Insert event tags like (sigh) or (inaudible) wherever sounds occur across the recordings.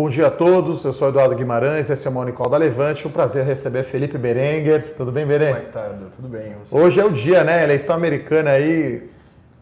Bom dia a todos, eu sou Eduardo Guimarães, esse é o Monicol da Levante. Um prazer receber Felipe Berenguer. Tudo bem, Berenguer? Como é que tá? Tudo bem. Você? Hoje é o dia, né? Eleição americana aí,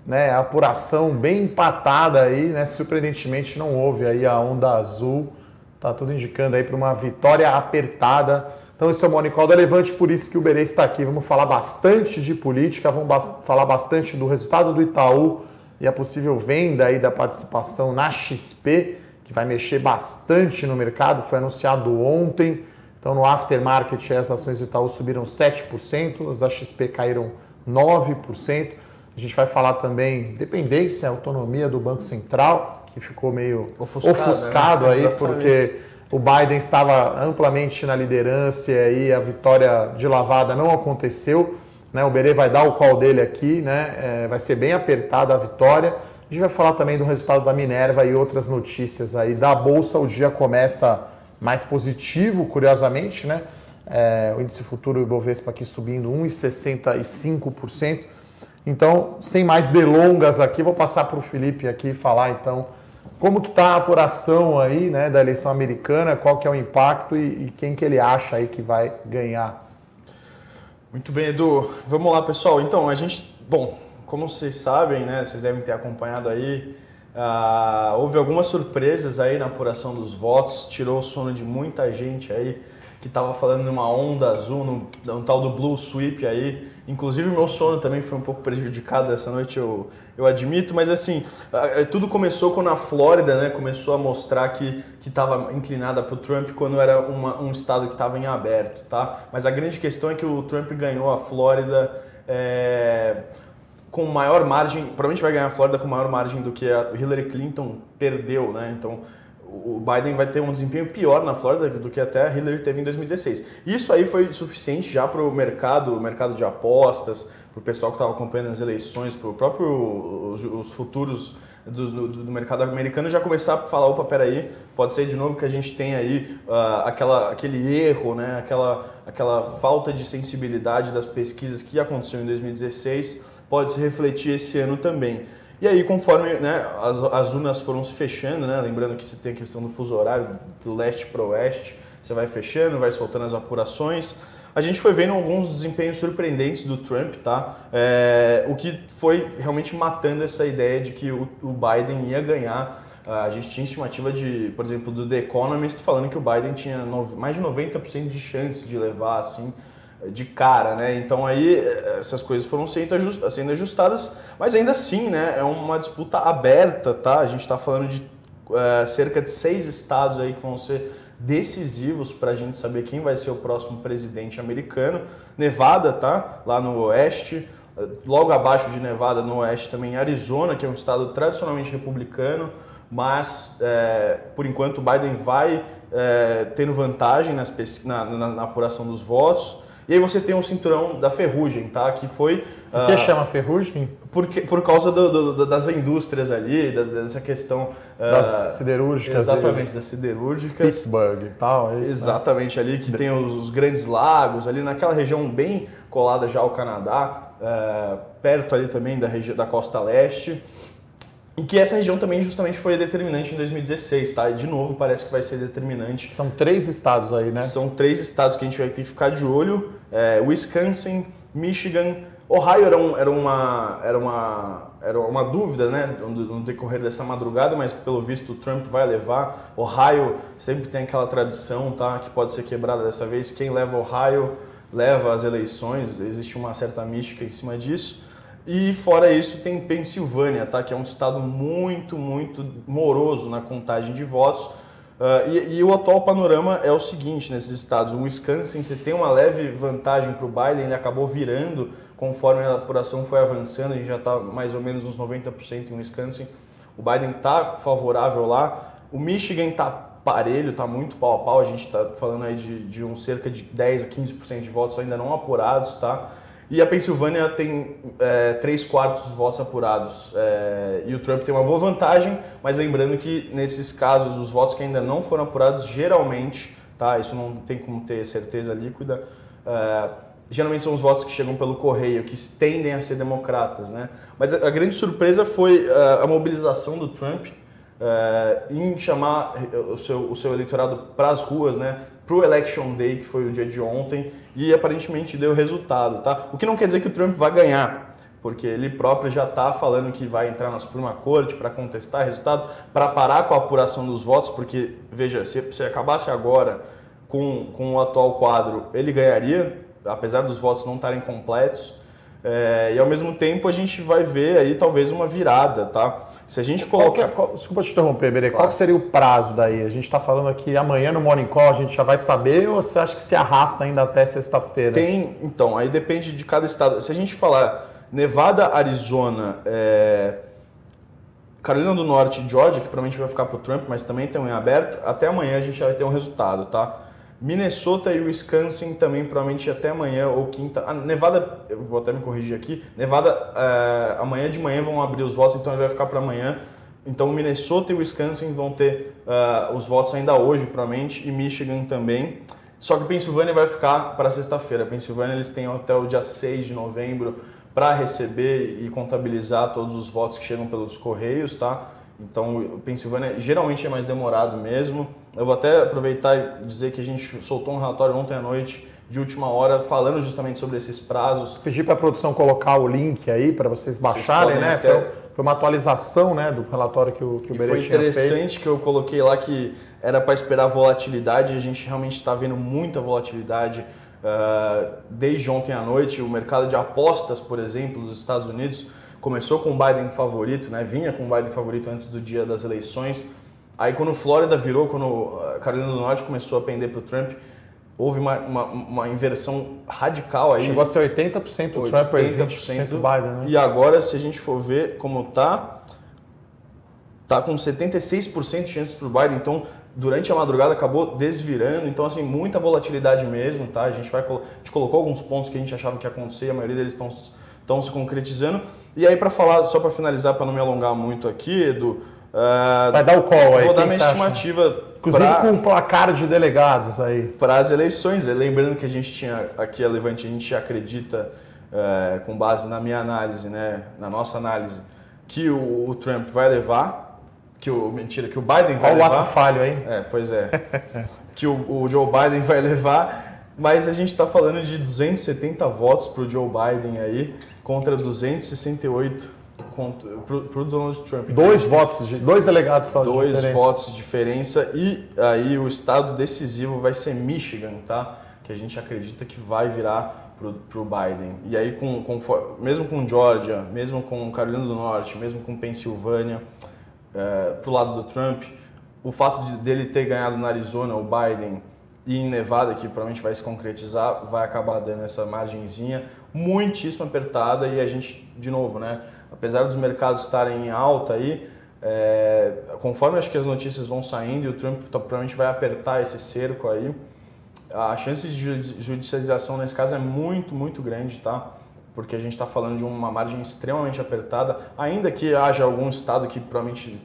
né? Apuração bem empatada aí, né? Surpreendentemente não houve aí a onda azul. Tá tudo indicando aí para uma vitória apertada. Então esse é o Monicol da Levante, por isso que o Berê está aqui. Vamos falar bastante de política, vamos ba falar bastante do resultado do Itaú e a possível venda aí da participação na XP que vai mexer bastante no mercado, foi anunciado ontem. Então, no aftermarket, as ações do Itaú subiram 7%, as da XP caíram 9%. A gente vai falar também dependência, autonomia do Banco Central, que ficou meio ofuscado, ofuscado né? aí, Exatamente. porque o Biden estava amplamente na liderança e aí a vitória de lavada não aconteceu. Né? O Berê vai dar o call dele aqui, né? É, vai ser bem apertada a vitória. A gente vai falar também do resultado da Minerva e outras notícias aí da Bolsa. O dia começa mais positivo, curiosamente, né? É, o índice futuro Ibovespa aqui subindo 1,65%. Então, sem mais delongas aqui, vou passar para o Felipe aqui falar então como que está a apuração aí né, da eleição americana, qual que é o impacto e, e quem que ele acha aí que vai ganhar. Muito bem, Edu. Vamos lá, pessoal. Então, a gente, bom, como vocês sabem, né, vocês devem ter acompanhado aí, uh, houve algumas surpresas aí na apuração dos votos, tirou o sono de muita gente aí que estava falando numa onda azul, no, tal do Blue Sweep aí. Inclusive, meu sono também foi um pouco prejudicado essa noite, eu, eu admito, mas assim, tudo começou quando a Flórida né, começou a mostrar que estava inclinada para o Trump quando era uma, um estado que estava em aberto, tá? Mas a grande questão é que o Trump ganhou a Flórida. É com maior margem, provavelmente vai ganhar a Flórida com maior margem do que a Hillary Clinton perdeu, né? Então o Biden vai ter um desempenho pior na Flórida do que até a Hillary teve em 2016. Isso aí foi suficiente já para o mercado, o mercado de apostas, para o pessoal que estava acompanhando as eleições, para o próprio os, os futuros do, do, do, mercado americano já começar a falar, opa, peraí, pode ser de novo que a gente tem aí uh, aquela, aquele erro, né? aquela, aquela falta de sensibilidade das pesquisas que aconteceu em 2016 pode se refletir esse ano também. E aí, conforme né, as, as urnas foram se fechando, né, lembrando que você tem a questão do fuso horário do leste para o oeste, você vai fechando, vai soltando as apurações. A gente foi vendo alguns desempenhos surpreendentes do Trump, tá? É, o que foi realmente matando essa ideia de que o, o Biden ia ganhar. A gente tinha estimativa de, por exemplo, do The Economist falando que o Biden tinha mais de 90% de chance de levar assim de cara, né? Então aí essas coisas foram sendo ajustadas, mas ainda assim, né? É uma disputa aberta, tá? A gente está falando de é, cerca de seis estados aí que vão ser decisivos para a gente saber quem vai ser o próximo presidente americano. Nevada, tá? Lá no oeste. Logo abaixo de Nevada, no oeste, também Arizona, que é um estado tradicionalmente republicano, mas é, por enquanto Biden vai é, tendo vantagem nas, na, na, na apuração dos votos. E aí você tem um cinturão da ferrugem, tá? Que foi. Por que uh, chama ferrugem? Porque, por causa do, do, das indústrias ali, da, dessa questão. Uh, das siderúrgicas. Exatamente, das siderúrgicas. Pittsburgh e tal. É isso, né? exatamente, né? ali que tem os, os, grandes lagos, ali naquela região bem colada já ao Canadá, uh, perto ali também da, região, da costa leste. E que essa região também justamente foi determinante em 2016, tá? E de novo parece que vai ser determinante. São três estados aí, né? São três estados que a gente vai ter que ficar de olho: é, Wisconsin, Michigan, Ohio era, um, era, uma, era, uma, era uma dúvida, né, no decorrer dessa madrugada, mas pelo visto o Trump vai levar. Ohio sempre tem aquela tradição, tá, que pode ser quebrada dessa vez. Quem leva Ohio leva as eleições. Existe uma certa mística em cima disso. E fora isso tem Pensilvânia, tá? que é um estado muito, muito moroso na contagem de votos. Uh, e, e, o atual panorama é o seguinte nesses estados. O Wisconsin, você tem uma leve vantagem para o Biden, ele acabou virando conforme a apuração foi avançando, a gente já está mais ou menos uns 90% em Wisconsin. O Biden está favorável lá. O Michigan está parelho, está muito pau a pau, a gente está falando aí de, de um cerca de 10 a 15% de votos ainda não apurados, tá? E a Pensilvânia tem é, três quartos dos votos apurados. É, e o Trump tem uma boa vantagem, mas lembrando que nesses casos, os votos que ainda não foram apurados, geralmente, tá? Isso não tem como ter certeza líquida. É, geralmente são os votos que chegam pelo correio, que tendem a ser democratas, né? Mas a, grande surpresa foi a, é, a mobilização do Trump é, em chamar o seu, o seu eleitorado para as ruas, né? Para o Election Day, que foi o dia de ontem, e aparentemente deu resultado, tá? O que não quer dizer que o Trump vai ganhar, porque ele próprio já está falando que vai entrar na Suprema Corte para contestar resultado, para parar com a apuração dos votos, porque, veja, se, se acabasse agora com, com o atual quadro, ele ganharia, apesar dos votos não estarem completos, é, e ao mesmo tempo a gente vai ver aí talvez uma virada, tá? Se a gente colocar. É, qual, desculpa te interromper, Berê. Claro. Qual seria o prazo daí? A gente está falando aqui amanhã no Morning Call, a gente já vai saber ou você acha que se arrasta ainda até sexta-feira? Tem, então, aí depende de cada estado. Se a gente falar Nevada, Arizona, é... Carolina do Norte e Georgia, que provavelmente vai ficar para o Trump, mas também estão em aberto, até amanhã a gente vai ter um resultado, tá? Minnesota e Wisconsin também provavelmente até amanhã ou quinta. Ah, Nevada, eu vou até me corrigir aqui. Nevada, é, amanhã de manhã vão abrir os votos, então ele vai ficar para amanhã. Então Minnesota e Wisconsin vão ter uh, os votos ainda hoje, provavelmente, e Michigan também. Só que Pensilvânia vai ficar para sexta-feira. Pensilvânia eles têm até o dia 6 de novembro para receber e contabilizar todos os votos que chegam pelos correios, tá? Então, Pensilvânia geralmente é mais demorado mesmo. Eu vou até aproveitar e dizer que a gente soltou um relatório ontem à noite de última hora falando justamente sobre esses prazos. Pedir para a produção colocar o link aí para vocês baixarem, vocês né? Até... Foi, foi, uma atualização, né, do relatório que o que o Berê Foi interessante que eu coloquei lá que era para esperar volatilidade e a gente realmente está vendo muita volatilidade. Uh, desde ontem à noite, o mercado de apostas, por exemplo, dos Estados Unidos começou com o Biden favorito, né? Vinha com o Biden favorito antes do dia das eleições. Aí quando Flórida virou, quando a Carolina do Norte começou a pender para o Trump, houve uma, uma, uma, inversão radical aí. Chegou a ser 80% o Trump e 20% o Biden, né? E agora, se a gente for ver como tá, tá com 76% de chances para o Biden. Então, durante a madrugada acabou desvirando. Então, assim, muita volatilidade mesmo, tá? A gente, vai, a gente colocou alguns pontos que a gente achava que ia acontecer, a maioria deles estão estão se concretizando. E aí, para falar, só para finalizar, para não me alongar muito aqui, Edu. Uh, Vai dar o call aí. Vou dar minha estimativa. Inclusive pra, com um placar de delegados aí. Para as eleições. Lembrando que a gente tinha, aqui a Levante, a gente acredita, uh, com base na minha análise, né, na nossa análise, que o, o Trump vai levar. Que o, mentira, que o Biden vai Olha levar. o ato falho aí. É, pois é. (laughs) que o, o Joe Biden vai levar. Mas a gente está falando de 270 votos para o Joe Biden aí contra 268 para o Donald Trump. Dois votos, dois delegados só dois de diferença. Dois votos de diferença e aí o estado decisivo vai ser Michigan, tá? Que a gente acredita que vai virar para o Biden. E aí, com, com, mesmo com Georgia, mesmo com Carolina do Norte, mesmo com Pensilvânia, é, para o lado do Trump, o fato de, dele ter ganhado na Arizona, o Biden, e em Nevada, que provavelmente vai se concretizar, vai acabar dando essa margenzinha muitíssimo apertada e a gente, de novo, né, apesar dos mercados estarem em alta aí, é, conforme acho que as notícias vão saindo e o Trump tá, provavelmente vai apertar esse cerco aí, a chance de judicialização nesse caso é muito, muito grande, tá? Porque a gente está falando de uma margem extremamente apertada, ainda que haja algum estado que provavelmente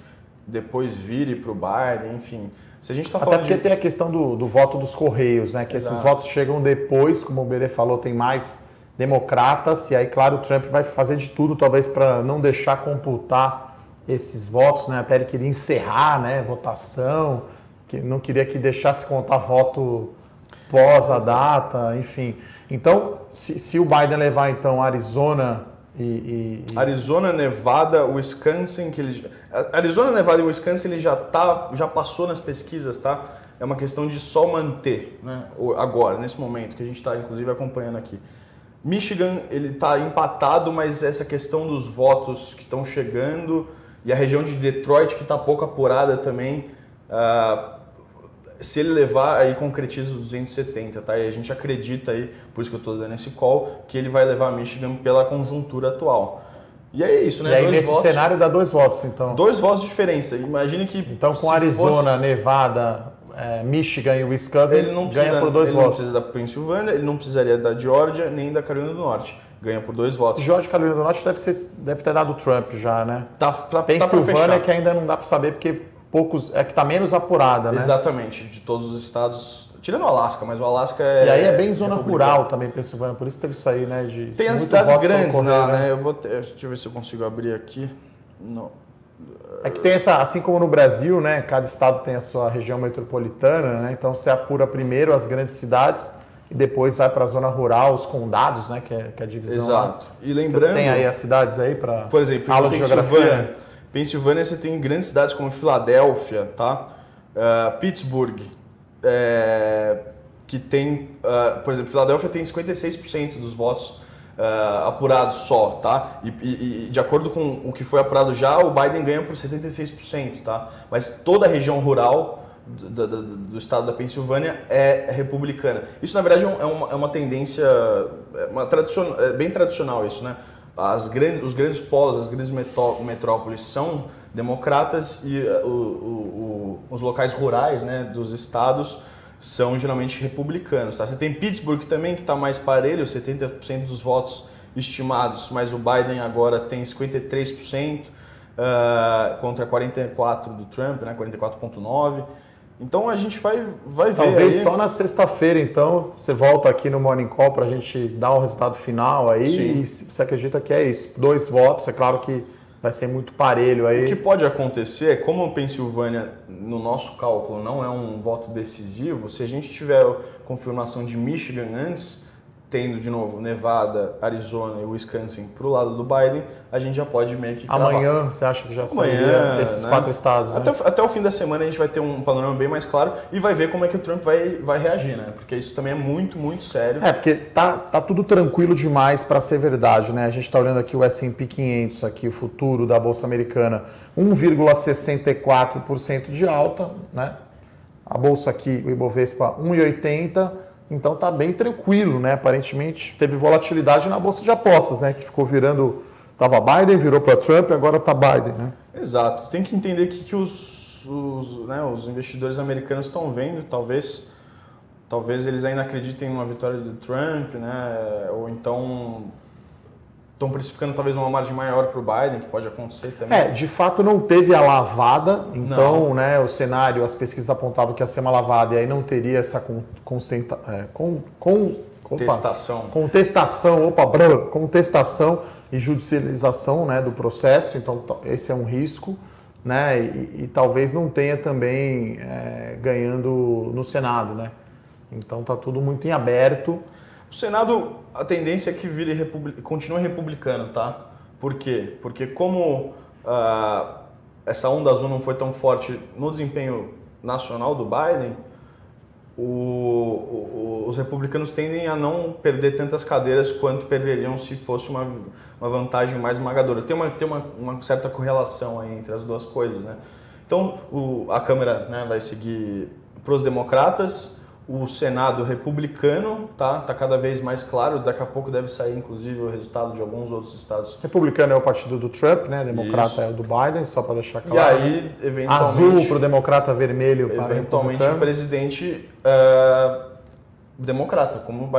depois vire para o Biden, enfim. Se a gente está falando Até porque de... tem a questão do, do voto dos Correios, né? Que Exato. esses votos chegam depois, como o Berê falou, tem mais democratas, e aí, claro, o Trump vai fazer de tudo, talvez, para não deixar computar esses votos, né? Até ele queria encerrar né, votação, que não queria que deixasse contar voto pós a data, enfim. Então, se, se o Biden levar, então, Arizona e, e, e... Arizona, Nevada, Wisconsin, que ele... Arizona, Nevada e Wisconsin ele já tá, já passou nas pesquisas, tá? É uma questão de só manter, né? Agora, nesse momento que a gente está inclusive acompanhando aqui. Michigan ele está empatado, mas essa questão dos votos que estão chegando e a região de Detroit que está pouco apurada também, uh, se ele levar aí concretiza os 270, tá? E a gente acredita aí, por isso que eu estou dando esse call, que ele vai levar Michigan pela conjuntura atual. E é isso, né? E aí dois nesse votos, cenário dá dois votos, então. Dois votos de diferença. Imagine que então com Arizona, fosse... Nevada, é, Michigan e Wisconsin ele não precisa, ganha por dois ele votos. Ele não precisa da Pensilvânia, ele não precisaria da Georgia nem da Carolina do Norte. Ganha por dois votos. Georgia e Carolina do Norte deve, ser, deve ter dado Trump já, né? Tá, tá, Pensilvânia tá que ainda não dá para saber porque poucos é que está menos apurada, né? Exatamente, de todos os estados, tirando o Alasca, mas o Alasca é E aí é bem zona rural também Pensilvânia, por isso teve isso aí, né, de Tem as cidades grandes lá, né? né? Eu vou ter, deixa eu ver se eu consigo abrir aqui. Não. É que tem essa, assim como no Brasil, né? Cada estado tem a sua região metropolitana, né? Então você apura primeiro as grandes cidades e depois vai para a zona rural, os condados, né? Que é, que é a divisão. Exato. Lá. E lembrando. Você tem aí as cidades aí para. Por exemplo, aula de geografia. Pensilvânia você tem grandes cidades como Filadélfia, tá? Uh, Pittsburgh, é, que tem, uh, por exemplo, Filadélfia tem 56% dos votos uh, apurados só, tá? E, e, e, de acordo com o que foi apurado já, o Biden ganha por 76%, tá? Mas toda a região rural do, do, do, estado da Pensilvânia é republicana. Isso, na verdade, é uma, é uma tendência é uma tradicion, bem tradicional isso, né? As grandes, os grandes polos, as grandes metrópoles são democratas e uh, o, o, os locais rurais né, dos estados são geralmente republicanos. Tá? Você tem Pittsburgh também, que está mais parelho, 70% dos votos estimados, mas o Biden agora tem 53% uh, ah, contra 44% do Trump, né, 44,9%. Então a gente vai, vai ver. Talvez aí. só na sexta-feira, então, você volta aqui no Morning Call para a gente dar o resultado final aí. Sim. E você acredita que é isso? Dois votos, é claro que vai ser muito parelho aí. O que pode acontecer, é como a Pensilvânia, no nosso cálculo, não é um voto decisivo, se a gente tiver confirmação de Michigan antes, tendo de novo Nevada, Arizona e Wisconsin para o lado do Biden, a gente já pode meio que. Cravar. Amanhã você acha que já Amanhã, esses né? quatro estados? Né? Até, até o fim da semana a gente vai ter um panorama bem mais claro e vai ver como é que o Trump vai, vai reagir, né? Porque isso também é muito, muito sério. É, porque tá, tá tudo tranquilo demais para ser verdade, né? A gente está olhando aqui o S&P 500, aqui o futuro da Bolsa Americana, 1,64% de alta, né? A bolsa aqui, o Ibovespa, 1,80%. Então tá bem tranquilo, né? Aparentemente teve volatilidade na bolsa de apostas, né? Que ficou virando. Tava Biden, virou para Trump, agora tá Biden, né? Exato. Tem que entender que, que os, os, né, os investidores americanos estão vendo, talvez. Talvez eles ainda acreditem numa vitória do Trump, né? Ou então estão precificando talvez uma margem maior para o Biden, que pode acontecer também. É, de fato não teve a lavada, então não. né, o cenário, as pesquisas apontavam que ia ser uma lavada e aí não teria essa constenta, é, contestação. Opa, contestação, opa, brr, contestação e judicialização né, do processo, então esse é um risco. Né, e, e talvez não tenha também é, ganhando no Senado, né? Então está tudo muito em aberto. O Senado, a tendência é que vire republic... continue republicano, tá? Por quê? Porque como uh, essa onda azul não foi tão forte no desempenho nacional do Biden, o, o, os republicanos tendem a não perder tantas cadeiras quanto perderiam se fosse uma, uma vantagem mais esmagadora. Tem, uma, tem uma, uma certa correlação aí entre as duas coisas, né? Então, o, a Câmara né, vai seguir para os democratas, o Senado republicano tá? Tá cada vez mais claro. Daqui a pouco deve sair inclusive o resultado de alguns outros estados. Republicano é o partido do Trump né? Democrata Isso. é o do Biden só para deixar claro. e aí eventualmente azul para o democrata vermelho para eventualmente o presidente uh, democrata como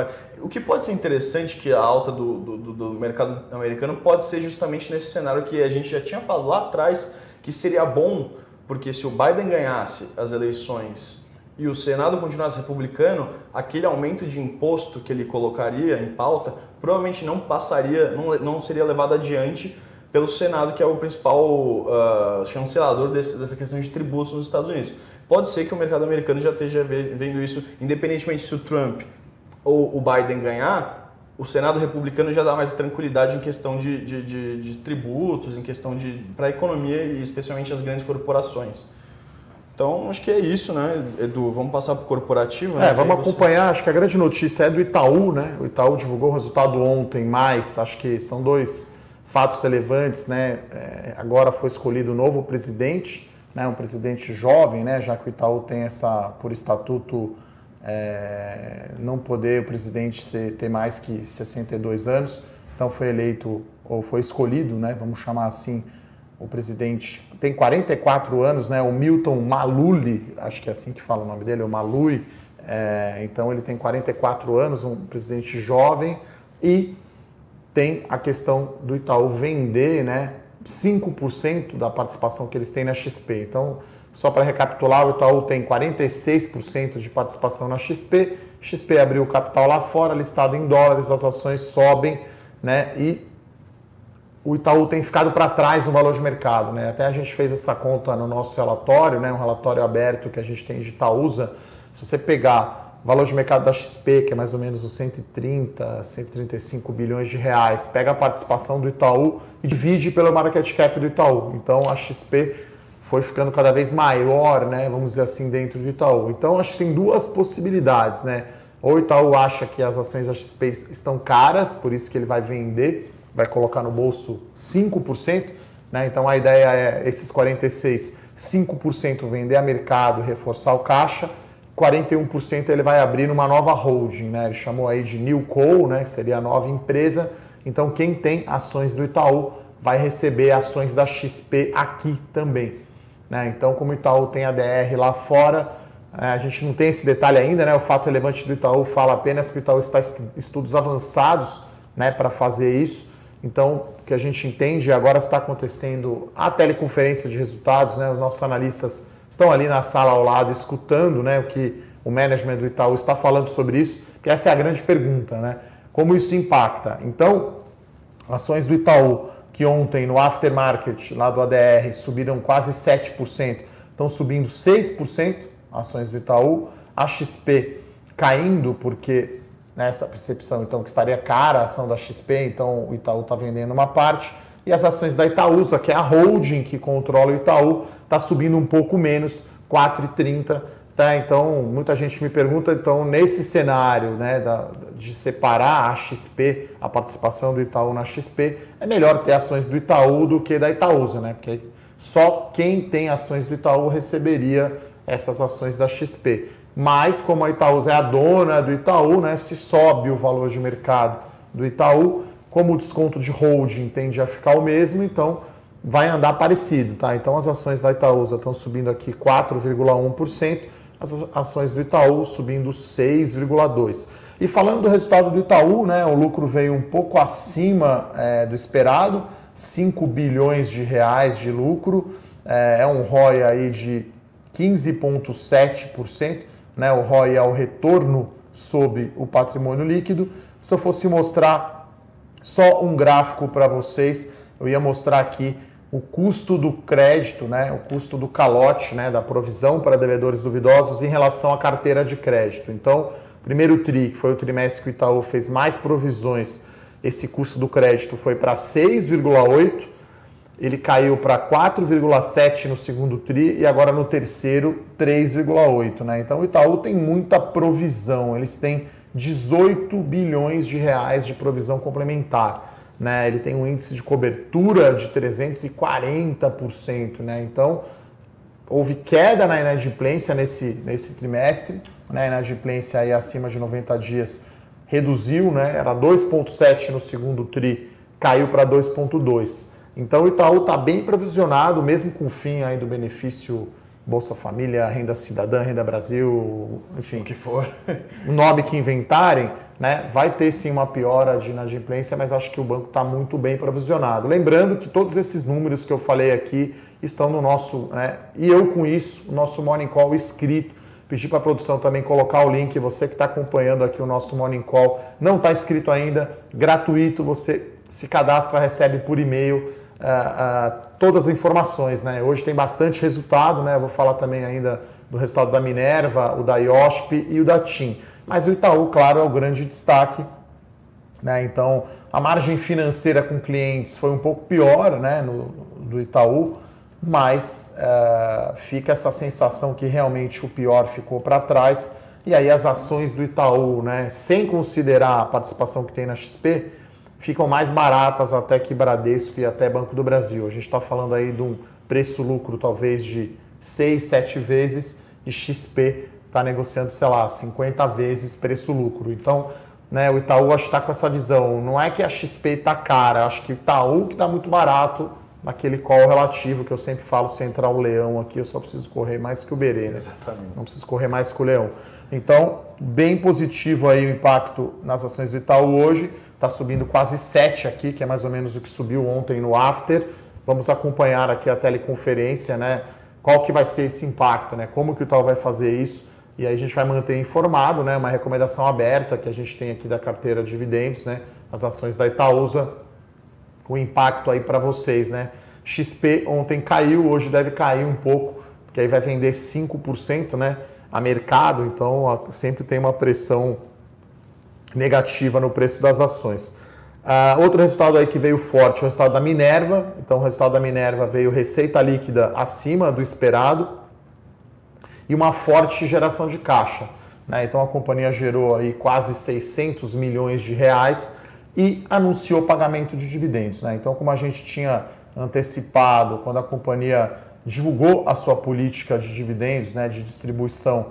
o que pode ser interessante que a alta do, do, do mercado americano pode ser justamente nesse cenário que a gente já tinha falado lá atrás que seria bom porque se o Biden ganhasse as eleições e o Senado continuasse republicano, aquele aumento de imposto que ele colocaria em pauta provavelmente não passaria, não, não seria levado adiante pelo Senado, que é o principal uh, chancelador desse, dessa questão de tributos nos Estados Unidos. Pode ser que o mercado americano já esteja vendo isso, independentemente se o Trump ou o Biden ganhar, o Senado republicano já dá mais tranquilidade em questão de, de, de, de tributos, em questão de para a economia e especialmente as grandes corporações. Então, acho que é isso, né, Edu? Vamos passar para o corporativo? Né? É, vamos acompanhar. Você... Acho que a grande notícia é do Itaú, né? O Itaú divulgou o resultado ontem, mas acho que são dois fatos relevantes, né? É, agora foi escolhido um novo presidente, né? um presidente jovem, né? Já que o Itaú tem essa, por estatuto, é, não poder o presidente ser, ter mais que 62 anos. Então foi eleito, ou foi escolhido, né? Vamos chamar assim, o presidente tem 44 anos, né? O Milton Maluli, acho que é assim que fala o nome dele, o Malui. É, então ele tem 44 anos, um presidente jovem e tem a questão do Itaú vender, né? 5% da participação que eles têm na XP. Então, só para recapitular, o Itaú tem 46% de participação na XP. XP abriu o capital lá fora, listado em dólares, as ações sobem, né? E o Itaú tem ficado para trás no valor de mercado. Né? Até a gente fez essa conta no nosso relatório, né? um relatório aberto que a gente tem de Itaúsa. Se você pegar o valor de mercado da XP, que é mais ou menos uns 130, 135 bilhões de reais, pega a participação do Itaú e divide pelo market cap do Itaú. Então a XP foi ficando cada vez maior, né? vamos dizer assim, dentro do Itaú. Então acho que tem duas possibilidades. Né? Ou o Itaú acha que as ações da XP estão caras, por isso que ele vai vender vai colocar no bolso 5%, né? Então a ideia é esses 46, 5% vender a mercado, reforçar o caixa, 41% ele vai abrir numa nova holding, né? Ele chamou aí de New Co, né? Que seria a nova empresa. Então quem tem ações do Itaú vai receber ações da XP aqui também, né? Então como o Itaú tem a DR lá fora, é, a gente não tem esse detalhe ainda, né? O fato relevante do Itaú fala apenas que o Itaú está em estudos avançados, né, para fazer isso. Então, o que a gente entende agora está acontecendo a teleconferência de resultados, né? Os nossos analistas estão ali na sala ao lado escutando, né, o que o management do Itaú está falando sobre isso, que essa é a grande pergunta, né? Como isso impacta? Então, ações do Itaú que ontem no aftermarket lá do ADR subiram quase 7%, estão subindo 6% ações do Itaú, a XP caindo porque nessa percepção então que estaria cara a ação da XP, então o Itaú está vendendo uma parte e as ações da Itaúsa, que é a holding que controla o Itaú, está subindo um pouco menos, 4,30. Tá? Então, muita gente me pergunta, então, nesse cenário né, da, de separar a XP, a participação do Itaú na XP, é melhor ter ações do Itaú do que da Itaúsa, né? Porque só quem tem ações do Itaú receberia essas ações da XP. Mas, como a Itaúsa é a dona do Itaú, né, se sobe o valor de mercado do Itaú, como o desconto de holding tende a ficar o mesmo, então vai andar parecido. Tá? Então, as ações da Itaúsa estão subindo aqui 4,1%, as ações do Itaú subindo 6,2%. E falando do resultado do Itaú, né, o lucro veio um pouco acima é, do esperado, 5 bilhões de reais de lucro, é, é um ROI aí de 15,7%, né? O ROI é o retorno sobre o patrimônio líquido. Se eu fosse mostrar só um gráfico para vocês, eu ia mostrar aqui o custo do crédito, né, o custo do calote, né, da provisão para devedores duvidosos em relação à carteira de crédito. Então, primeiro TRI, que foi o trimestre que o Itaú fez mais provisões, esse custo do crédito foi para 6,8 ele caiu para 4,7 no segundo tri e agora no terceiro 3,8, né? Então o Itaú tem muita provisão, eles têm 18 bilhões de reais de provisão complementar, né? Ele tem um índice de cobertura de 340%, né? Então houve queda na inadimplência nesse, nesse trimestre, né? A inadimplência aí acima de 90 dias reduziu, né? Era 2,7 no segundo tri, caiu para 2,2. Então o Itaú está bem provisionado, mesmo com o fim aí do benefício Bolsa Família, Renda Cidadã, Renda Brasil, enfim. O que for. o nome que inventarem, né? Vai ter sim uma piora de inadimplência, mas acho que o banco está muito bem provisionado. Lembrando que todos esses números que eu falei aqui estão no nosso, né? E eu com isso, o nosso Morning Call escrito. Pedi para a produção também colocar o link. Você que está acompanhando aqui o nosso Morning Call, não está inscrito ainda, gratuito, você se cadastra, recebe por e-mail uh, todas as informações. Né? Hoje tem bastante resultado, né? Eu vou falar também ainda do resultado da Minerva, o da IOSP e o da TIM. Mas o Itaú, claro, é o grande destaque. Né? Então, a margem financeira com clientes foi um pouco pior né? no, do Itaú, mas uh, fica essa sensação que realmente o pior ficou para trás. E aí as ações do Itaú, né? sem considerar a participação que tem na XP, ficam mais baratas até que Bradesco e até Banco do Brasil. A gente está falando aí de um preço-lucro talvez de 6, 7 vezes e XP está negociando, sei lá, 50 vezes preço-lucro. Então, né, o Itaú acho que está com essa visão. Não é que a XP está cara, acho que o Itaú que está muito barato naquele call relativo que eu sempre falo, se entrar o leão aqui, eu só preciso correr mais que o Berê, né? Exatamente. Não preciso correr mais que o leão. Então, bem positivo aí o impacto nas ações do Itaú hoje está subindo quase 7 aqui, que é mais ou menos o que subiu ontem no after. Vamos acompanhar aqui a teleconferência, né? Qual que vai ser esse impacto, né? Como que o Itaú vai fazer isso? E aí a gente vai manter informado, né? Uma recomendação aberta que a gente tem aqui da carteira de dividendos, né? As ações da Itaúsa o impacto aí para vocês, né? XP ontem caiu, hoje deve cair um pouco, porque aí vai vender 5%, né? A mercado, então sempre tem uma pressão negativa no preço das ações. Uh, outro resultado aí que veio forte, o resultado da Minerva. Então, o resultado da Minerva veio receita líquida acima do esperado e uma forte geração de caixa. Né? Então, a companhia gerou aí quase 600 milhões de reais e anunciou pagamento de dividendos. Né? Então, como a gente tinha antecipado quando a companhia divulgou a sua política de dividendos, né, de distribuição,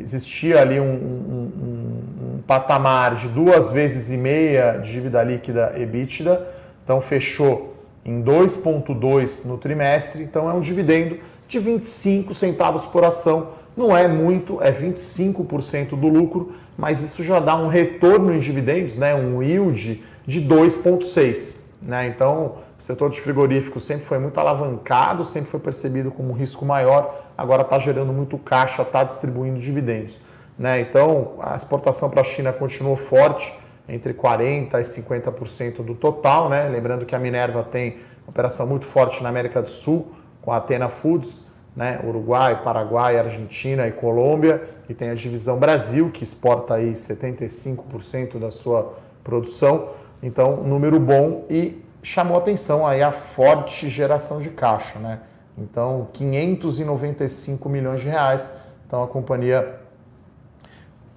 existia ali um, um, um, um, patamar de duas vezes e meia dívida líquida EBITDA, então fechou em 2,2 no trimestre, então é um dividendo de 25 centavos por ação. Não é muito, é 25% do lucro, mas isso já dá um retorno em dividendos, né, um yield de 2,6. Né? Então, o setor de frigorífico sempre foi muito alavancado, sempre foi percebido como um risco maior, agora está gerando muito caixa, está distribuindo dividendos. Né? Então, a exportação para a China continuou forte, entre 40% e 50% do total. Né? Lembrando que a Minerva tem operação muito forte na América do Sul, com a Atena Foods, né? Uruguai, Paraguai, Argentina e Colômbia, e tem a divisão Brasil, que exporta aí 75% da sua produção. Então, número bom e chamou atenção aí a forte geração de caixa, né? Então, 595 milhões de reais. Então, a companhia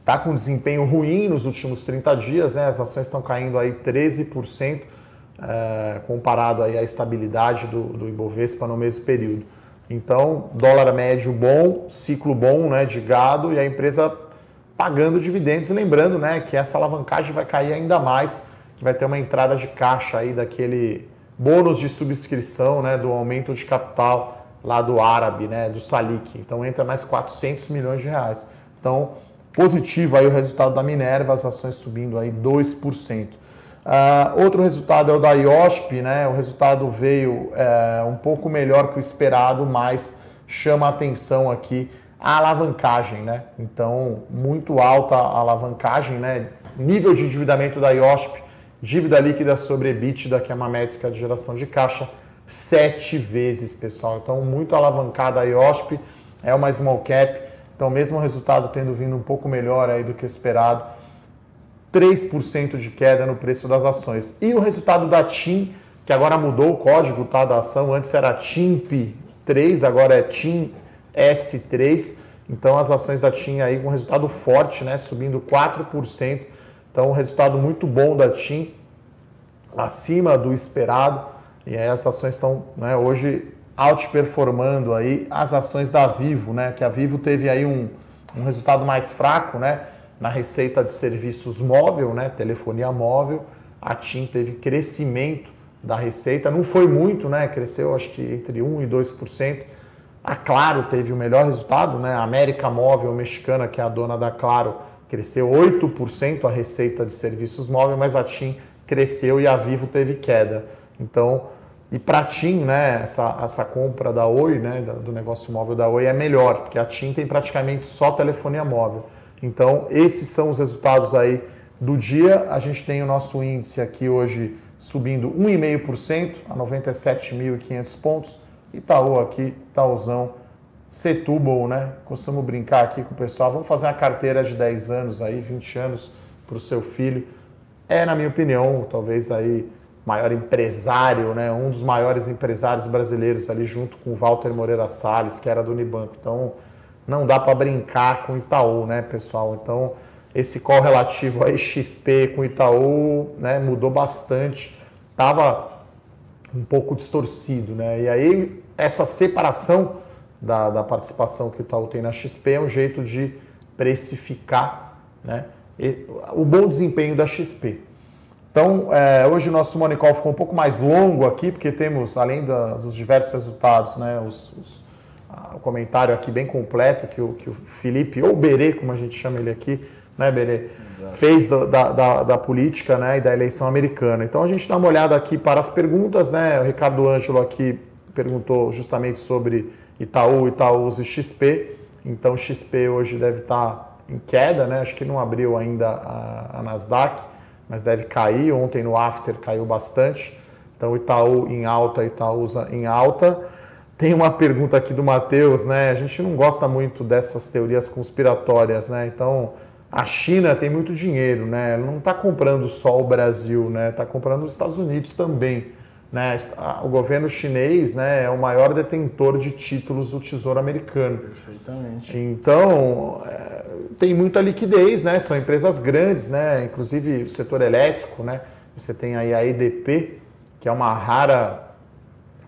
está com desempenho ruim nos últimos 30 dias, né? As ações estão caindo aí 13%, é, comparado aí à estabilidade do, do Ibovespa no mesmo período. Então, dólar médio bom, ciclo bom né, de gado e a empresa pagando dividendos. Lembrando né, que essa alavancagem vai cair ainda mais vai ter uma entrada de caixa aí daquele bônus de subscrição, né, do aumento de capital lá do árabe, né, do Salik. Então entra mais 400 milhões de reais. Então, positivo aí o resultado da Minerva, as ações subindo aí 2%. Uh, ah, outro resultado é o da IOSP, né? O resultado veio é, um pouco melhor que o esperado, mas chama a atenção aqui a alavancagem, né? Então, muito alta a alavancagem, né? Nível de endividamento da IOSP Dívida líquida sobre EBITDA, que é uma métrica de geração de caixa, sete vezes, pessoal. Então, muito alavancada a IOSP, é uma small cap. Então, mesmo o resultado tendo vindo um pouco melhor aí do que esperado, 3% de queda no preço das ações. E o resultado da TIM, que agora mudou o código tá, da ação, antes era TIMP3, agora é TIM S3. Então, as ações da TIM aí com resultado forte, né, subindo 4%. Então, um resultado muito bom da TIM, acima do esperado. E aí as ações estão né, hoje outperformando aí as ações da Vivo, né? Que a Vivo teve aí um, um resultado mais fraco, né? Na receita de serviços móvel, né? Telefonia móvel. A TIM teve crescimento da receita, não foi muito, né? Cresceu acho que entre 1 e 2%. A Claro teve o melhor resultado, né? A América Móvel Mexicana, que é a dona da Claro, cresceu 8% a receita de serviços móveis, mas a TIM cresceu e a Vivo teve queda. Então, e para a TIM, né, essa, essa compra da Oi, né, do negócio móvel da Oi é melhor, porque a TIM tem praticamente só telefonia móvel. Então, esses são os resultados aí do dia. A gente tem o nosso índice aqui hoje subindo 1,5% a 97.500 pontos. Itaú aqui, Itaúzão, Setúbal, né? Costumo brincar aqui com o pessoal, vamos fazer uma carteira de 10 anos aí, 20 anos para o seu filho. É, na minha opinião, talvez aí maior empresário, né? Um dos maiores empresários brasileiros ali junto com o Walter Moreira Salles, que era do Unibanco. Então, não dá para brincar com Itaú, né, pessoal? Então, esse call relativo aí XP com Itaú, né, mudou bastante. Tava um pouco distorcido, né? E aí essa separação da, da participação que o Itaú tem na XP é um jeito de precificar né, o bom desempenho da XP. Então, é, hoje o nosso Money Call ficou um pouco mais longo aqui, porque temos, além da, dos diversos resultados, né, os, os, a, o comentário aqui bem completo que o, que o Felipe, ou Berê, como a gente chama ele aqui, né, Berê, Exato. fez da, da, da, política né, e da eleição americana. Então, a gente dá uma olhada aqui para as perguntas. Né, o Ricardo Ângelo aqui perguntou justamente sobre Itaú, Itaúsa e XP. Então XP hoje deve estar em queda, né? Acho que não abriu ainda a, a Nasdaq, mas deve cair. Ontem no after caiu bastante. Então, Itaú em alta, Itaúsa em alta. Tem uma pergunta aqui do Matheus, né? A gente não gosta muito dessas teorias conspiratórias, né? Então, a China tem muito dinheiro, né? Não está comprando só o Brasil, né? Está comprando os Estados Unidos também. Né? O governo chinês né, é o maior detentor de títulos do Tesouro Americano. Perfeitamente. Então, é, tem muita liquidez, né? são empresas grandes, né? inclusive o setor elétrico. Né? Você tem aí a EDP, que é uma rara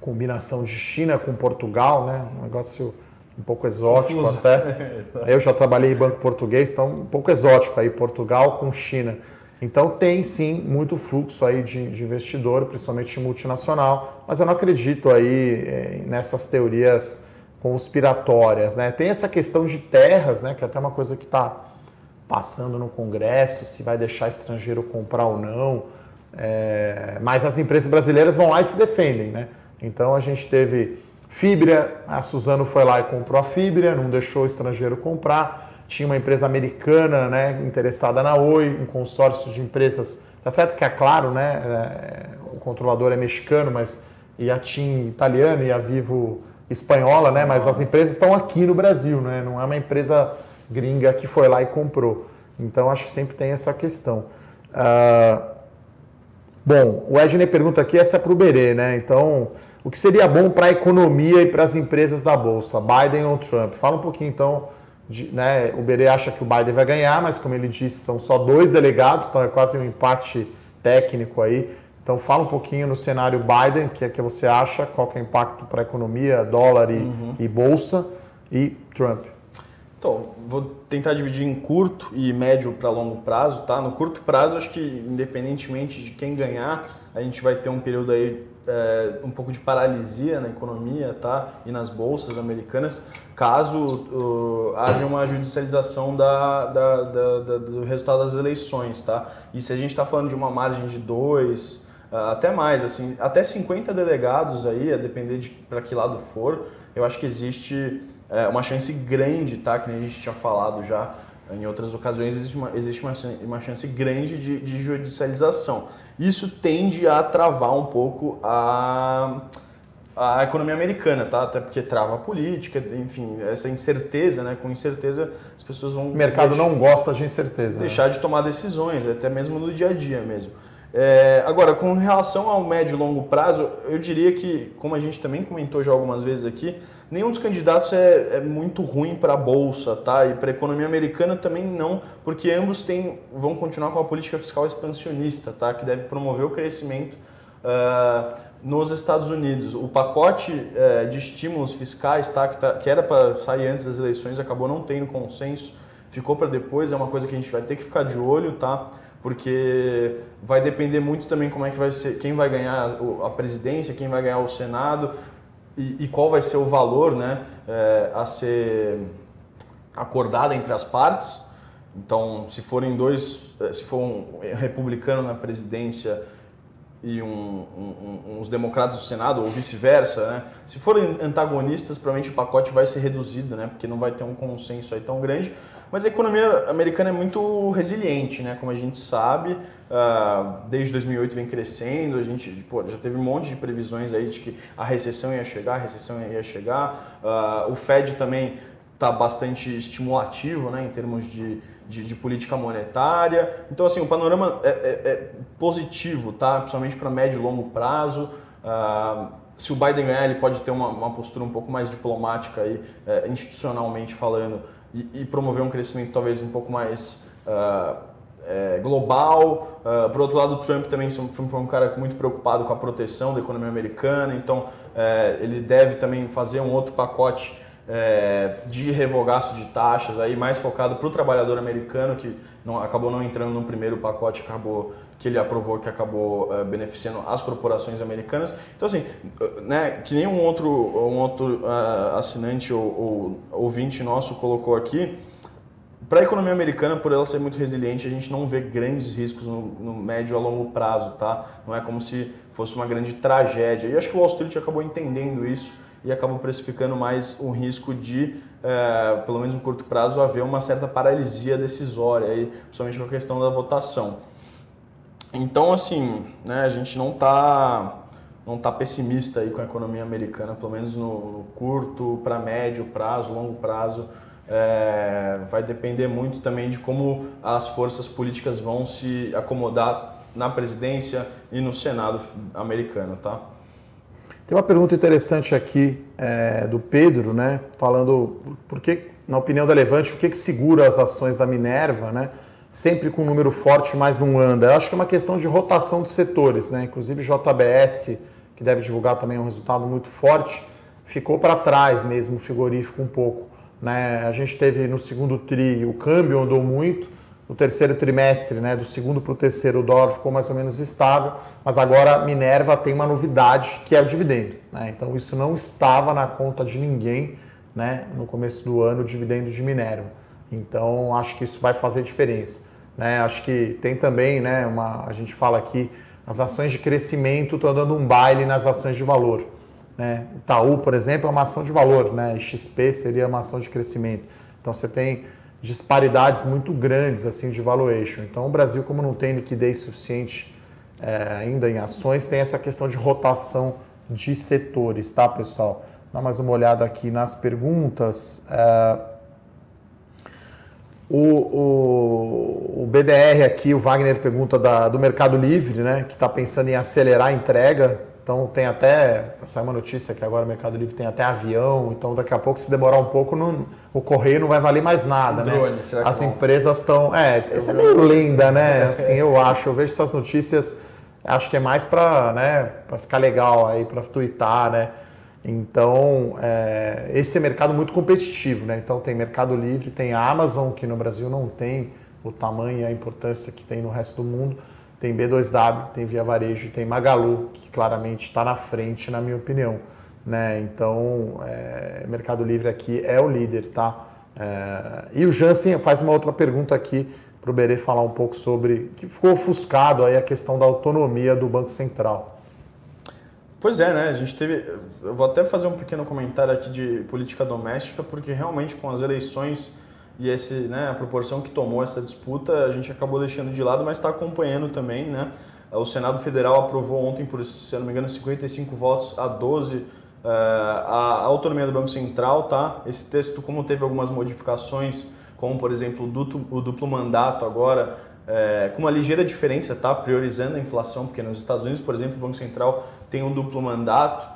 combinação de China com Portugal, né? um negócio um pouco exótico Confuso. até. (laughs) Eu já trabalhei em banco português, então um pouco exótico aí, Portugal com China. Então tem sim muito fluxo aí de, de investidor, principalmente multinacional, mas eu não acredito aí é, nessas teorias conspiratórias, né? Tem essa questão de terras, né? Que é até uma coisa que está passando no Congresso, se vai deixar estrangeiro comprar ou não. É, mas as empresas brasileiras vão lá e se defendem, né? Então a gente teve Fibra, a Suzano foi lá e comprou a Fibra, não deixou o estrangeiro comprar tinha uma empresa americana né, interessada na Oi, um consórcio de empresas. Tá certo que é claro, né? É, o controlador é mexicano, mas e a TIM italiana e a Vivo espanhola, né? Mas as empresas estão aqui no Brasil, né? Não é uma empresa gringa que foi lá e comprou. Então acho que sempre tem essa questão. Uh, bom, o Edney pergunta aqui essa é para o Berê, né? Então, o que seria bom para a economia e para as empresas da bolsa, Biden ou Trump? Fala um pouquinho então de, né, o Berê acha que o Biden vai ganhar, mas como ele disse, são só dois delegados, então é quase um empate técnico aí. Então fala um pouquinho no cenário Biden, que é que você acha, qual que é o impacto para a economia, dólar e, uhum. e bolsa, e Trump. Então, vou tentar dividir em curto e médio para longo prazo, tá? No curto prazo, acho que independentemente de quem ganhar, a gente vai ter um período aí é, um pouco de paralisia na economia, tá? E nas bolsas americanas, caso uh, haja uma judicialização da, da, da, do resultado das eleições, tá? E se a gente está falando de uma margem de dois, uh, até mais, assim, até 50 delegados aí, a depender de para que lado for, eu acho que existe é, uma chance grande, tá? Que a gente tinha falado já em outras ocasiões, existe uma, existe uma, uma chance grande de, de judicialização. Isso tende a travar um pouco a, a economia americana, tá? Até porque trava a política, enfim, essa incerteza, né? Com incerteza as pessoas vão. O mercado deixar, não gosta de incerteza. Né? Deixar né? de tomar decisões, até mesmo no dia a dia mesmo. É, agora, com relação ao médio e longo prazo, eu diria que, como a gente também comentou já algumas vezes aqui, nenhum dos candidatos é, é muito ruim para a bolsa, tá? E para a economia americana também não, porque ambos têm, vão continuar com a política fiscal expansionista, tá? Que deve promover o crescimento uh, nos Estados Unidos. O pacote uh, de estímulos fiscais, tá? Que, tá, que era para sair antes das eleições, acabou não tendo consenso, ficou para depois. É uma coisa que a gente vai ter que ficar de olho, tá? porque vai depender muito também como é que vai ser, quem vai ganhar a presidência, quem vai ganhar o Senado e, e qual vai ser o valor né, é, a ser acordado entre as partes. Então, se forem dois, eh, se for um republicano na presidência e um, um, uns democratas no Senado, ou vice-versa, né? se forem antagonistas, provavelmente o pacote vai ser reduzido, né? porque não vai ter um consenso aí tão grande. Mas a economia americana é muito resiliente, né? Como a gente sabe, uh, desde 2008 vem crescendo, a gente pô, já teve um monte de previsões aí de que a recessão ia chegar, a recessão ia chegar. Uh, o Fed também está bastante estimulativo, né? Em termos de, de, de, política monetária. Então, assim, o panorama é, é, é positivo, tá? Principalmente para médio e longo prazo. Uh, se o Biden ganhar, ele pode ter uma, uma postura um pouco mais diplomática aí, é, institucionalmente falando, e, e, promover um crescimento talvez um pouco mais uh, é, global. Uh, por outro lado, o Trump também foi um cara muito preocupado com a proteção da economia americana, então é, ele deve também fazer um outro pacote é, de revogaço de taxas aí mais focado para o trabalhador americano que não, acabou não entrando no primeiro pacote, acabou que ele aprovou que acabou uh, beneficiando as corporações americanas. Então assim, né, que nem um outro um outro uh, assinante ou, ou ouvinte nosso colocou aqui, para a economia americana, por ela ser muito resiliente, a gente não vê grandes riscos no, no, médio a longo prazo, tá? Não é como se fosse uma grande tragédia. E acho que o Wall Street acabou entendendo isso e acabam precificando mais um risco de, é, pelo menos no curto prazo, haver uma certa paralisia decisória, aí, principalmente com a questão da votação. Então, assim, né, a gente não está não está pessimista aí com a economia americana, pelo menos no, no curto, para médio prazo, longo prazo. É, vai depender muito também de como as forças políticas vão se acomodar na presidência e no Senado americano, tá? Tem uma pergunta interessante aqui é, do Pedro, né? Falando por que, na opinião da Levante, o que, que segura as ações da Minerva, né? Sempre com um número forte, mas não anda. Eu acho que é uma questão de rotação de setores, né? Inclusive JBS, que deve divulgar também um resultado muito forte, ficou para trás mesmo o frigorífico um pouco. Né? A gente teve no segundo tri o câmbio andou muito, no terceiro trimestre, né, do segundo para o terceiro, o dólar ficou mais ou menos estável, mas agora Minerva tem uma novidade que é o dividendo. Né? Então isso não estava na conta de ninguém né, no começo do ano, o dividendo de Minerva. Então acho que isso vai fazer diferença. Né? Acho que tem também, né, uma, a gente fala aqui, as ações de crescimento estão dando um baile nas ações de valor. Né? Itaú, por exemplo, é uma ação de valor, né? XP seria uma ação de crescimento. Então você tem disparidades muito grandes assim de valuation. Então o Brasil, como não tem liquidez suficiente é, ainda em ações, tem essa questão de rotação de setores, tá, pessoal? Dá mais uma olhada aqui nas perguntas. É, o, o, o, BDR aqui, o Wagner pergunta da, do Mercado Livre, né, que está pensando em acelerar a entrega então tem até, saiu uma notícia que agora o Mercado Livre tem até avião, então daqui a pouco se demorar um pouco não, o correio não vai valer mais nada, drone, né? Será que As vão? empresas estão, é, isso é meio lenda, né? (laughs) Assim, eu acho, eu vejo essas notícias, acho que é mais para, né, para ficar legal aí, para twittar, né? Então, é, esse é mercado muito competitivo, né? Então tem Mercado Livre, tem a Amazon, que no Brasil não tem o tamanho e a importância que tem no resto do mundo tem B2W, tem Via Varejo, tem Magalu, que claramente está na frente, na minha opinião. Né? Então, é, Mercado Livre aqui é o líder, tá? É, e o Jansen faz uma outra pergunta aqui para o Berê falar um pouco sobre que ficou ofuscado aí a questão da autonomia do Banco Central. Pois é, né? A gente teve. Eu vou até fazer um pequeno comentário aqui de política doméstica, porque realmente com as eleições e esse, né, a proporção que tomou essa disputa a gente acabou deixando de lado, mas está acompanhando também. Né? O Senado Federal aprovou ontem, por, se não me engano, 55 votos a 12 uh, eh, a autonomia do Banco Central. Tá? Esse texto, como teve algumas modificações, como por exemplo o duplo, o duplo mandato agora, é, com uma ligeira diferença, tá? priorizando a inflação, porque nos Estados Unidos, por exemplo, o Banco Central tem um duplo mandato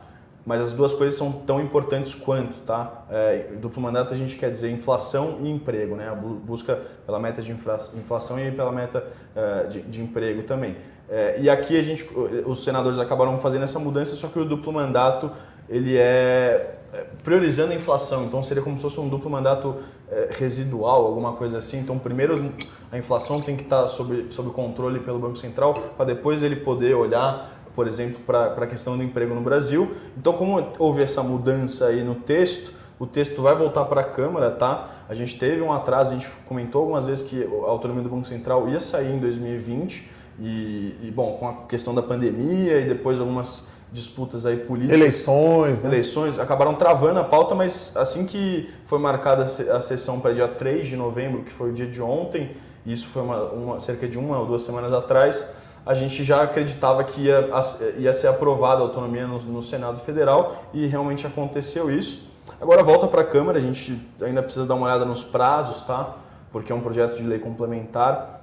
mas as duas coisas são tão importantes quanto, tá? É, duplo mandato a gente quer dizer inflação e emprego, né? A busca pela meta de inflação e pela meta é, de, de, emprego também. É, e aqui a gente, os senadores acabaram fazendo essa mudança, só que o duplo mandato ele é, é priorizando a inflação, então seria como se fosse um duplo mandato é, residual, alguma coisa assim. Então, primeiro a inflação tem que estar sob, sob controle pelo Banco Central, para depois ele poder olhar por exemplo, para a questão do emprego no Brasil. Então, como houve essa mudança aí no texto, o texto vai voltar para a Câmara, tá? A gente teve um atraso, a gente comentou algumas vezes que a autonomia do Banco Central ia sair em 2020 e, e bom, com a questão da pandemia e depois algumas disputas aí políticas. Eleições, né? Eleições, acabaram travando a pauta, mas assim que foi marcada a sessão para dia 3 de novembro, que foi o dia de ontem, isso foi uma, uma cerca de uma ou duas semanas atrás, a gente já acreditava que ia, ia ser aprovada a autonomia no, no Senado Federal e realmente aconteceu isso. Agora volta para a Câmara, a gente ainda precisa dar uma olhada nos prazos, tá? Porque é um projeto de lei complementar.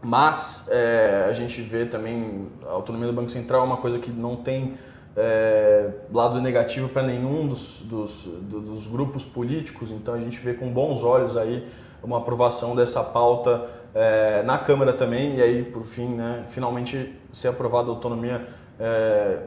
Mas é, a gente vê também a autonomia do Banco Central é uma coisa que não tem é, lado negativo para nenhum dos, dos, dos grupos políticos, então a gente vê com bons olhos aí uma aprovação dessa pauta é, na Câmara também, e aí, por fim, né, finalmente ser aprovada a autonomia é,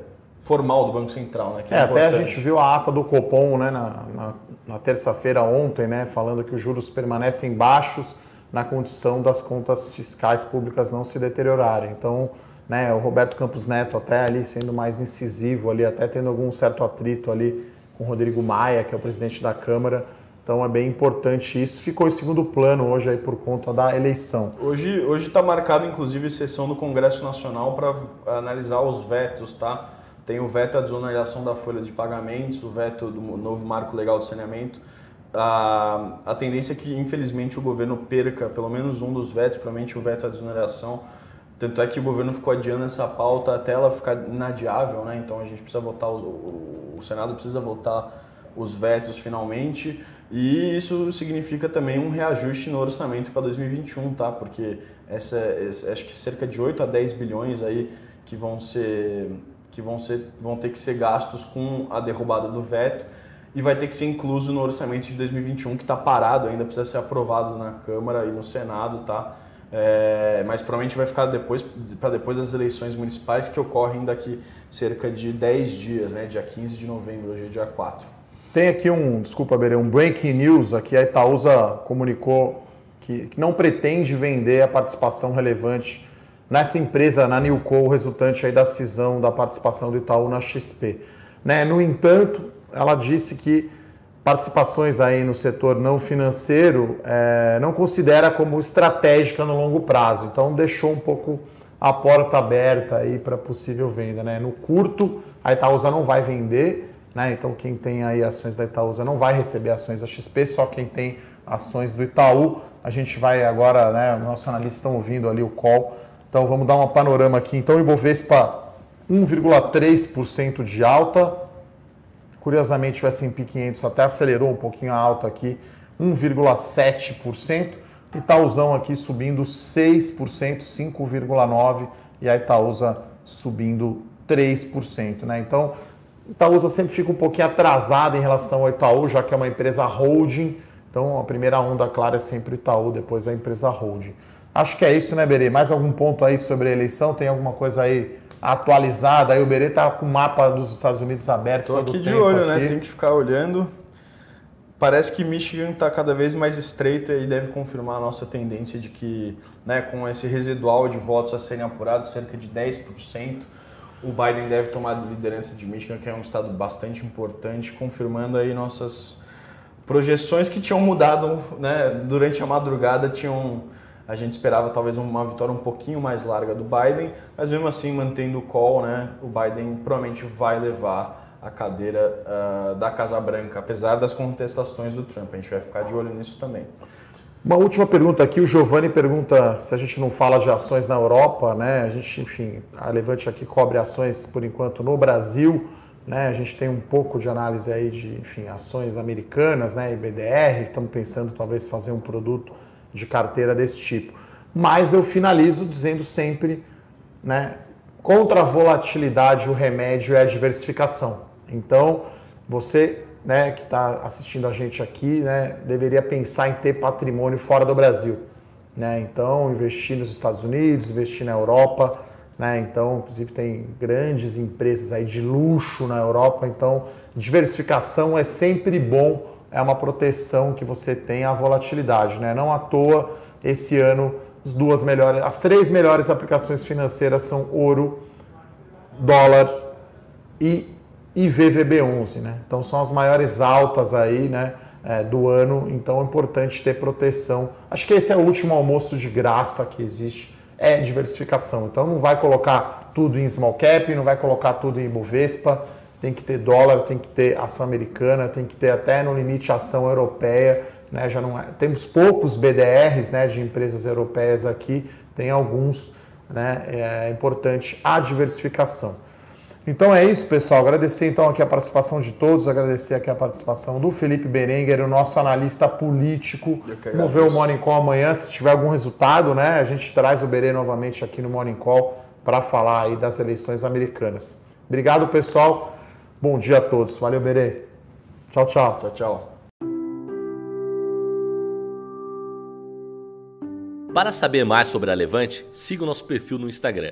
formal do Banco Central. Né, é, é até a gente viu a ata do Copom né, na, na, na terça-feira ontem, né, falando que os juros permanecem baixos na condição das contas fiscais públicas não se deteriorarem. Então, né, o Roberto Campos Neto até ali sendo mais incisivo ali, até tendo algum certo atrito ali com o Rodrigo Maia, que é o presidente da Câmara, então é bem importante isso. Ficou em segundo plano hoje aí por conta da eleição. Hoje hoje está marcado inclusive sessão do Congresso Nacional para analisar os vetos, tá? Tem o veto à desoneração da folha de pagamentos, o veto do novo marco legal de saneamento. A, a tendência é que infelizmente o governo perca pelo menos um dos vetos, provavelmente o veto à desoneração Tanto é que o governo ficou adiando essa pauta até ela ficar inadiável, né? Então a gente precisa votar, o, o Senado precisa votar os vetos finalmente. E isso significa também um reajuste no orçamento para 2021, tá? Porque essa, essa, acho que cerca de 8 a 10 bilhões aí que vão ser que vão, ser, vão ter que ser gastos com a derrubada do veto e vai ter que ser incluso no orçamento de 2021 que está parado ainda precisa ser aprovado na Câmara e no Senado, tá? É, mas provavelmente vai ficar depois para depois das eleições municipais que ocorrem daqui cerca de 10 dias, né? Dia 15 de novembro, hoje é dia 4. Tem aqui um, desculpa, Berê, um breaking news aqui. A Itaúsa comunicou que, que não pretende vender a participação relevante nessa empresa, na Newco, resultante aí da cisão da participação do Itaú na XP. Né? No entanto, ela disse que participações aí no setor não financeiro é, não considera como estratégica no longo prazo. Então deixou um pouco a porta aberta aí para possível venda. Né? No curto, a Itaúsa não vai vender, né? Então quem tem aí ações da Itaúsa não vai receber ações da XP, só quem tem ações do Itaú. A gente vai agora, né? Nossos analistas estão ouvindo ali o call. Então vamos dar um panorama aqui. Então Ibovespa 1,3% de alta. Curiosamente o S&P 500 até acelerou um pouquinho a alta aqui, 1,7%. Itaúzão aqui subindo 6%, 5,9% e a Itaúsa subindo 3%, né? Então, Itaúsa sempre fica um pouquinho atrasada em relação ao Itaú, já que é uma empresa holding. Então a primeira onda, claro, é sempre o Itaú, depois a empresa holding. Acho que é isso, né, Berê? Mais algum ponto aí sobre a eleição? Tem alguma coisa aí atualizada? Aí o Berê tá com o mapa dos Estados Unidos aberto. Estou aqui de olho, né? aqui. né? Tem que ficar olhando. Parece que Michigan está cada vez mais estreito e deve confirmar a nossa tendência de que, né, com esse residual de votos a serem apurados, cerca de 10%, o Biden deve tomar a liderança de Michigan, que é um estado bastante importante, confirmando aí nossas projeções que tinham mudado né, durante a madrugada, tinham a gente esperava talvez uma vitória um pouquinho mais larga do Biden, mas mesmo assim mantendo o call, né, o Biden provavelmente vai levar a cadeira uh, da Casa Branca, apesar das contestações do Trump. A gente vai ficar de olho nisso também. Uma última pergunta aqui, o Giovanni pergunta se a gente não fala de ações na Europa, né? A gente, enfim, a Levante aqui cobre ações por enquanto no Brasil, né? A gente tem um pouco de análise aí de, enfim, ações americanas, né? IBDR, estamos pensando talvez fazer um produto de carteira desse tipo. Mas eu finalizo dizendo sempre, né? Contra a volatilidade, o remédio é a diversificação. Então, você né, que está assistindo a gente aqui, né, deveria pensar em ter patrimônio fora do Brasil. Né? Então, investir nos Estados Unidos, investir na Europa. Né? Então, inclusive, tem grandes empresas aí de luxo na Europa. Então, diversificação é sempre bom, é uma proteção que você tem à volatilidade. Né? Não à toa, esse ano, as duas melhores, as três melhores aplicações financeiras são ouro, dólar e e VVB11, né? Então são as maiores altas aí, né? É, do ano, então é importante ter proteção. Acho que esse é o último almoço de graça que existe, é diversificação. Então não vai colocar tudo em small cap, não vai colocar tudo em Bovespa, tem que ter dólar, tem que ter ação americana, tem que ter até no limite ação europeia, né? Já não é, temos poucos BDRs, né, de empresas europeias aqui, tem alguns, né? É importante a diversificação. Então é isso, pessoal. Agradecer então aqui a participação de todos, agradecer aqui a participação do Felipe Berenguer, o nosso analista político. Vamos ver o Morning Call amanhã, se tiver algum resultado, né? A gente traz o Berê novamente aqui no Morning Call para falar aí das eleições americanas. Obrigado, pessoal. Bom dia a todos. Valeu, Berê. Tchau, tchau. Tchau, tchau. Para saber mais sobre a Levante, siga o nosso perfil no Instagram